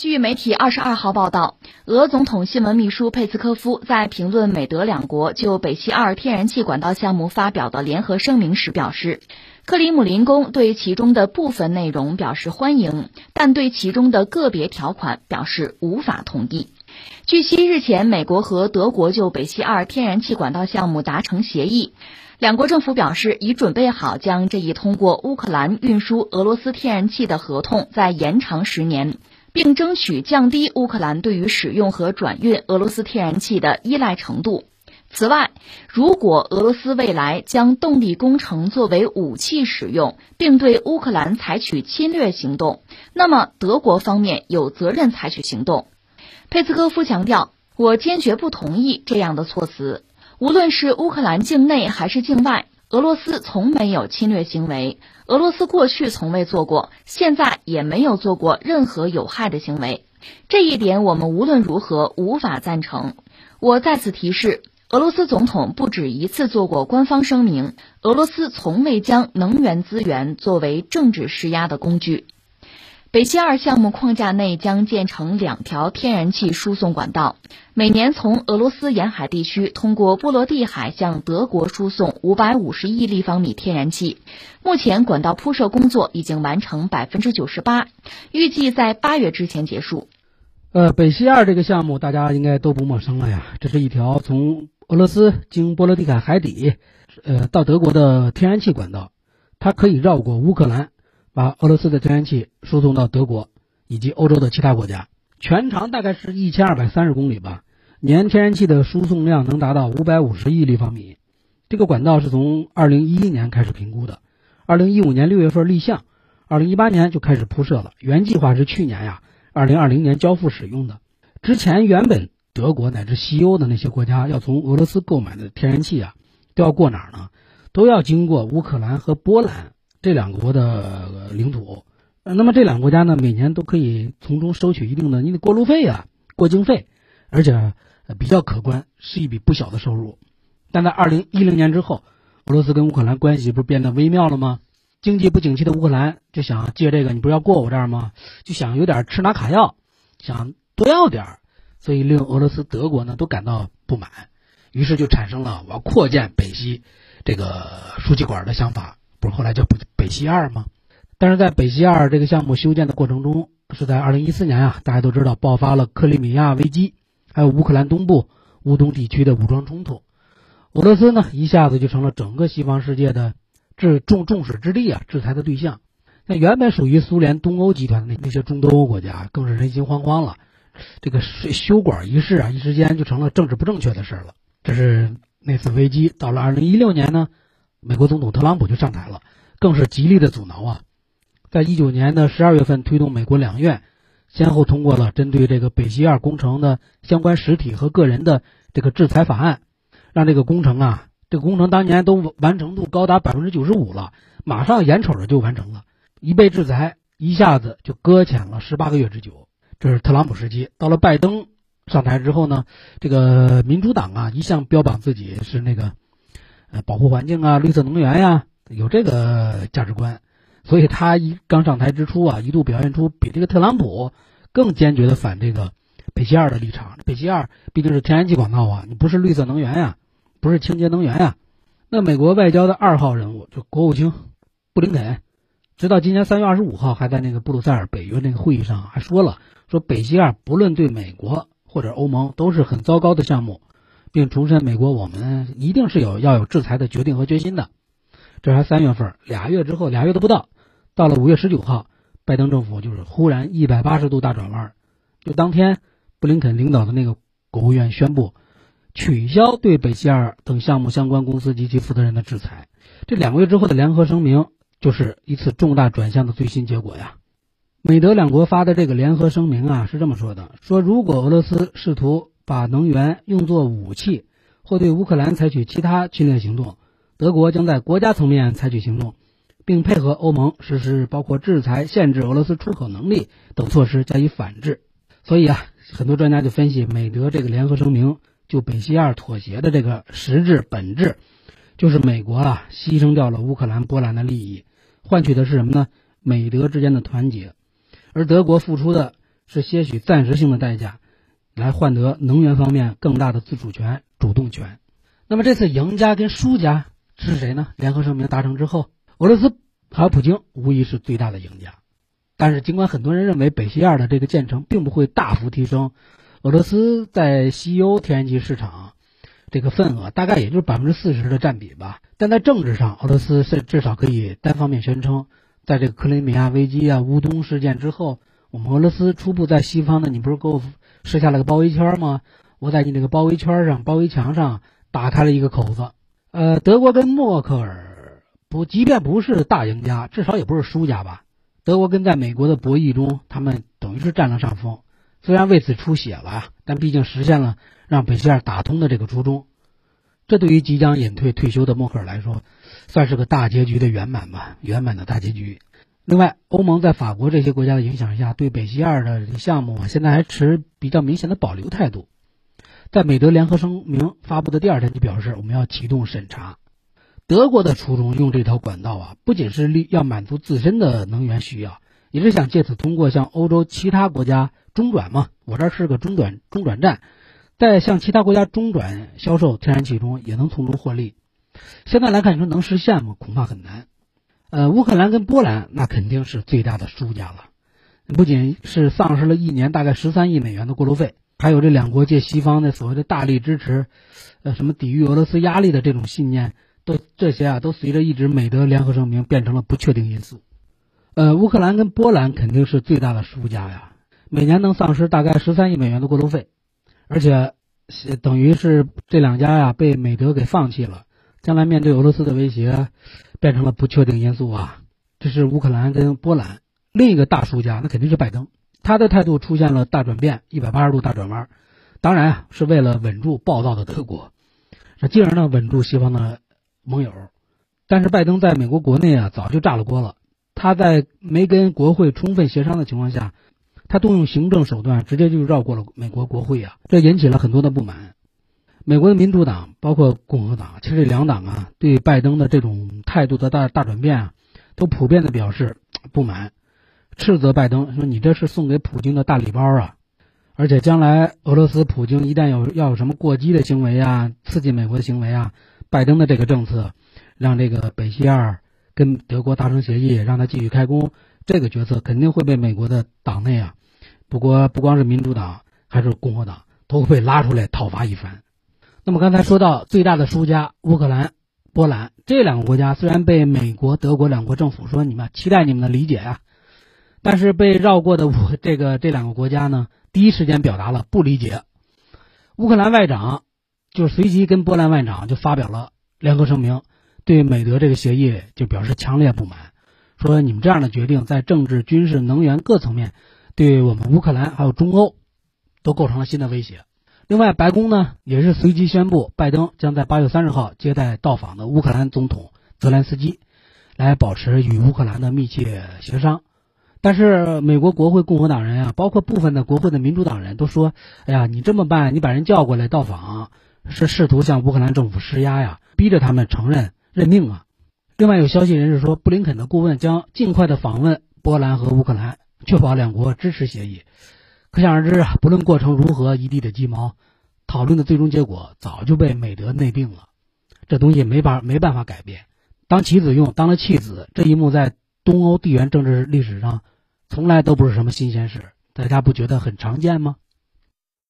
据媒体二十二号报道，俄总统新闻秘书佩斯科夫在评论美德两国就北溪二天然气管道项目发表的联合声明时表示，克里姆林宫对其中的部分内容表示欢迎，但对其中的个别条款表示无法同意。据悉，日前美国和德国就北溪二天然气管道项目达成协议，两国政府表示已准备好将这一通过乌克兰运输俄罗斯天然气的合同再延长十年。并争取降低乌克兰对于使用和转运俄罗斯天然气的依赖程度。此外，如果俄罗斯未来将动力工程作为武器使用，并对乌克兰采取侵略行动，那么德国方面有责任采取行动。佩斯科夫强调：“我坚决不同意这样的措辞，无论是乌克兰境内还是境外。”俄罗斯从没有侵略行为，俄罗斯过去从未做过，现在也没有做过任何有害的行为。这一点我们无论如何无法赞成。我再次提示，俄罗斯总统不止一次做过官方声明，俄罗斯从未将能源资源作为政治施压的工具。北溪二项目框架内将建成两条天然气输送管道，每年从俄罗斯沿海地区通过波罗的海向德国输送五百五十亿立方米天然气。目前管道铺设工作已经完成百分之九十八，预计在八月之前结束。呃，北溪二这个项目大家应该都不陌生了呀，这是一条从俄罗斯经波罗的海海底，呃，到德国的天然气管道，它可以绕过乌克兰。把俄罗斯的天然气输送到德国以及欧洲的其他国家，全长大概是一千二百三十公里吧，年天然气的输送量能达到五百五十亿立方米。这个管道是从二零一一年开始评估的，二零一五年六月份立项，二零一八年就开始铺设了。原计划是去年呀，二零二零年交付使用的。之前原本德国乃至西欧的那些国家要从俄罗斯购买的天然气啊，都要过哪儿呢？都要经过乌克兰和波兰。这两个国的领土，那么这两个国家呢，每年都可以从中收取一定的你的过路费啊、过境费，而且比较可观，是一笔不小的收入。但在二零一零年之后，俄罗斯跟乌克兰关系不是变得微妙了吗？经济不景气的乌克兰就想借这个，你不是要过我这儿吗？就想有点吃拿卡要，想多要点儿，所以令俄罗斯、德国呢都感到不满，于是就产生了我要扩建北溪这个输气管的想法。不是后来叫北北溪二吗？但是在北溪二这个项目修建的过程中，是在二零一四年啊，大家都知道爆发了克里米亚危机，还有乌克兰东部乌东地区的武装冲突，俄罗斯呢一下子就成了整个西方世界的制重众矢之的啊，制裁的对象。那原本属于苏联东欧集团的那那些中东欧国家更是人心惶惶了。这个修管一事啊，一时间就成了政治不正确的事了。这是那次危机。到了二零一六年呢？美国总统特朗普就上台了，更是极力的阻挠啊！在一九年的十二月份，推动美国两院先后通过了针对这个北溪二工程的相关实体和个人的这个制裁法案，让这个工程啊，这个工程当年都完成度高达百分之九十五了，马上眼瞅着就完成了，一被制裁，一下子就搁浅了十八个月之久。这是特朗普时期。到了拜登上台之后呢，这个民主党啊，一向标榜自己是那个。呃，保护环境啊，绿色能源呀，有这个价值观，所以他一刚上台之初啊，一度表现出比这个特朗普更坚决的反这个北溪二的立场。北溪二毕竟是天然气管道啊，你不是绿色能源呀，不是清洁能源呀。那美国外交的二号人物就国务卿布林肯，直到今年三月二十五号还在那个布鲁塞尔北约那个会议上还说了，说北溪二不论对美国或者欧盟都是很糟糕的项目。并重申，美国我们一定是有要有制裁的决定和决心的。这还三月份，俩月之后，俩月都不到，到了五月十九号，拜登政府就是忽然一百八十度大转弯，就当天，布林肯领导的那个国务院宣布取消对北溪二等项目相关公司及其负责人的制裁。这两个月之后的联合声明，就是一次重大转向的最新结果呀。美德两国发的这个联合声明啊，是这么说的：说如果俄罗斯试图把能源用作武器，或对乌克兰采取其他侵略行动，德国将在国家层面采取行动，并配合欧盟实施包括制裁、限制俄罗斯出口能力等措施加以反制。所以啊，很多专家就分析，美德这个联合声明就北溪二妥协的这个实质本质，就是美国啊牺牲掉了乌克兰、波兰的利益，换取的是什么呢？美德之间的团结，而德国付出的。是些许暂时性的代价，来换得能源方面更大的自主权、主动权。那么这次赢家跟输家是谁呢？联合声明达成之后，俄罗斯还有普京无疑是最大的赢家。但是，尽管很多人认为北溪二的这个建成并不会大幅提升俄罗斯在西欧天然气市场这个份额，大概也就是百分之四十的占比吧。但在政治上，俄罗斯是至少可以单方面宣称，在这个克里米亚危机啊、乌东事件之后，我们俄罗斯初步在西方的，你不是给我设下了个包围圈吗？我在你这个包围圈上、包围墙上打开了一个口子。呃，德国跟默克尔不，即便不是大赢家，至少也不是输家吧。德国跟在美国的博弈中，他们等于是占了上风。虽然为此出血了，但毕竟实现了让北溪二打通的这个初衷。这对于即将隐退退休的默克尔来说，算是个大结局的圆满吧，圆满的大结局。另外，欧盟在法国这些国家的影响下，对北溪二的项目现在还持比较明显的保留态度。在美德联合声明发布的第二天就表示，我们要启动审查。德国的初衷用这条管道啊，不仅是利要满足自身的能源需要，也是想借此通过向欧洲其他国家中转嘛。我这是个中转中转站，在向其他国家中转销售天然气中也能从中获利。现在来看，你说能实现吗？恐怕很难。呃，乌克兰跟波兰那肯定是最大的输家了，不仅是丧失了一年大概十三亿美元的过路费，还有这两国借西方的所谓的大力支持，呃，什么抵御俄罗斯压力的这种信念。都这些啊，都随着一纸美德联合声明变成了不确定因素。呃，乌克兰跟波兰肯定是最大的输家呀，每年能丧失大概十三亿美元的过路费，而且等于是这两家呀被美德给放弃了，将来面对俄罗斯的威胁，变成了不确定因素啊。这是乌克兰跟波兰另一个大输家，那肯定是拜登，他的态度出现了大转变，一百八十度大转弯，当然啊是为了稳住暴躁的德国，进而呢稳住西方的。盟友，但是拜登在美国国内啊早就炸了锅了。他在没跟国会充分协商的情况下，他动用行政手段，直接就绕过了美国国会啊，这引起了很多的不满。美国的民主党包括共和党，其实这两党啊对拜登的这种态度的大大转变啊，都普遍的表示 不满，斥责拜登说：“你这是送给普京的大礼包啊！”而且将来俄罗斯普京一旦有要有什么过激的行为啊，刺激美国的行为啊。拜登的这个政策，让这个北溪二跟德国达成协议，让他继续开工，这个决策肯定会被美国的党内啊，不过不光是民主党，还是共和党都会被拉出来讨伐一番。那么刚才说到最大的输家乌克兰、波兰这两个国家，虽然被美国、德国两国政府说你们期待你们的理解呀，但是被绕过的我这个这两个国家呢，第一时间表达了不理解。乌克兰外长。就随即跟波兰外长就发表了联合声明，对美德这个协议就表示强烈不满，说你们这样的决定在政治、军事、能源各层面，对我们乌克兰还有中欧，都构成了新的威胁。另外，白宫呢也是随即宣布，拜登将在八月三十号接待到访的乌克兰总统泽连斯基，来保持与乌克兰的密切协商。但是，美国国会共和党人啊，包括部分的国会的民主党人都说：“哎呀，你这么办，你把人叫过来到访。”是试图向乌克兰政府施压呀，逼着他们承认任命啊。另外有消息人士说，布林肯的顾问将尽快的访问波兰和乌克兰，确保两国支持协议。可想而知啊，不论过程如何，一地的鸡毛，讨论的最终结果早就被美德内定了。这东西没法没办法改变。当棋子用，当了弃子，这一幕在东欧地缘政治历史上从来都不是什么新鲜事，大家不觉得很常见吗？